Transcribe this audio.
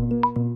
Música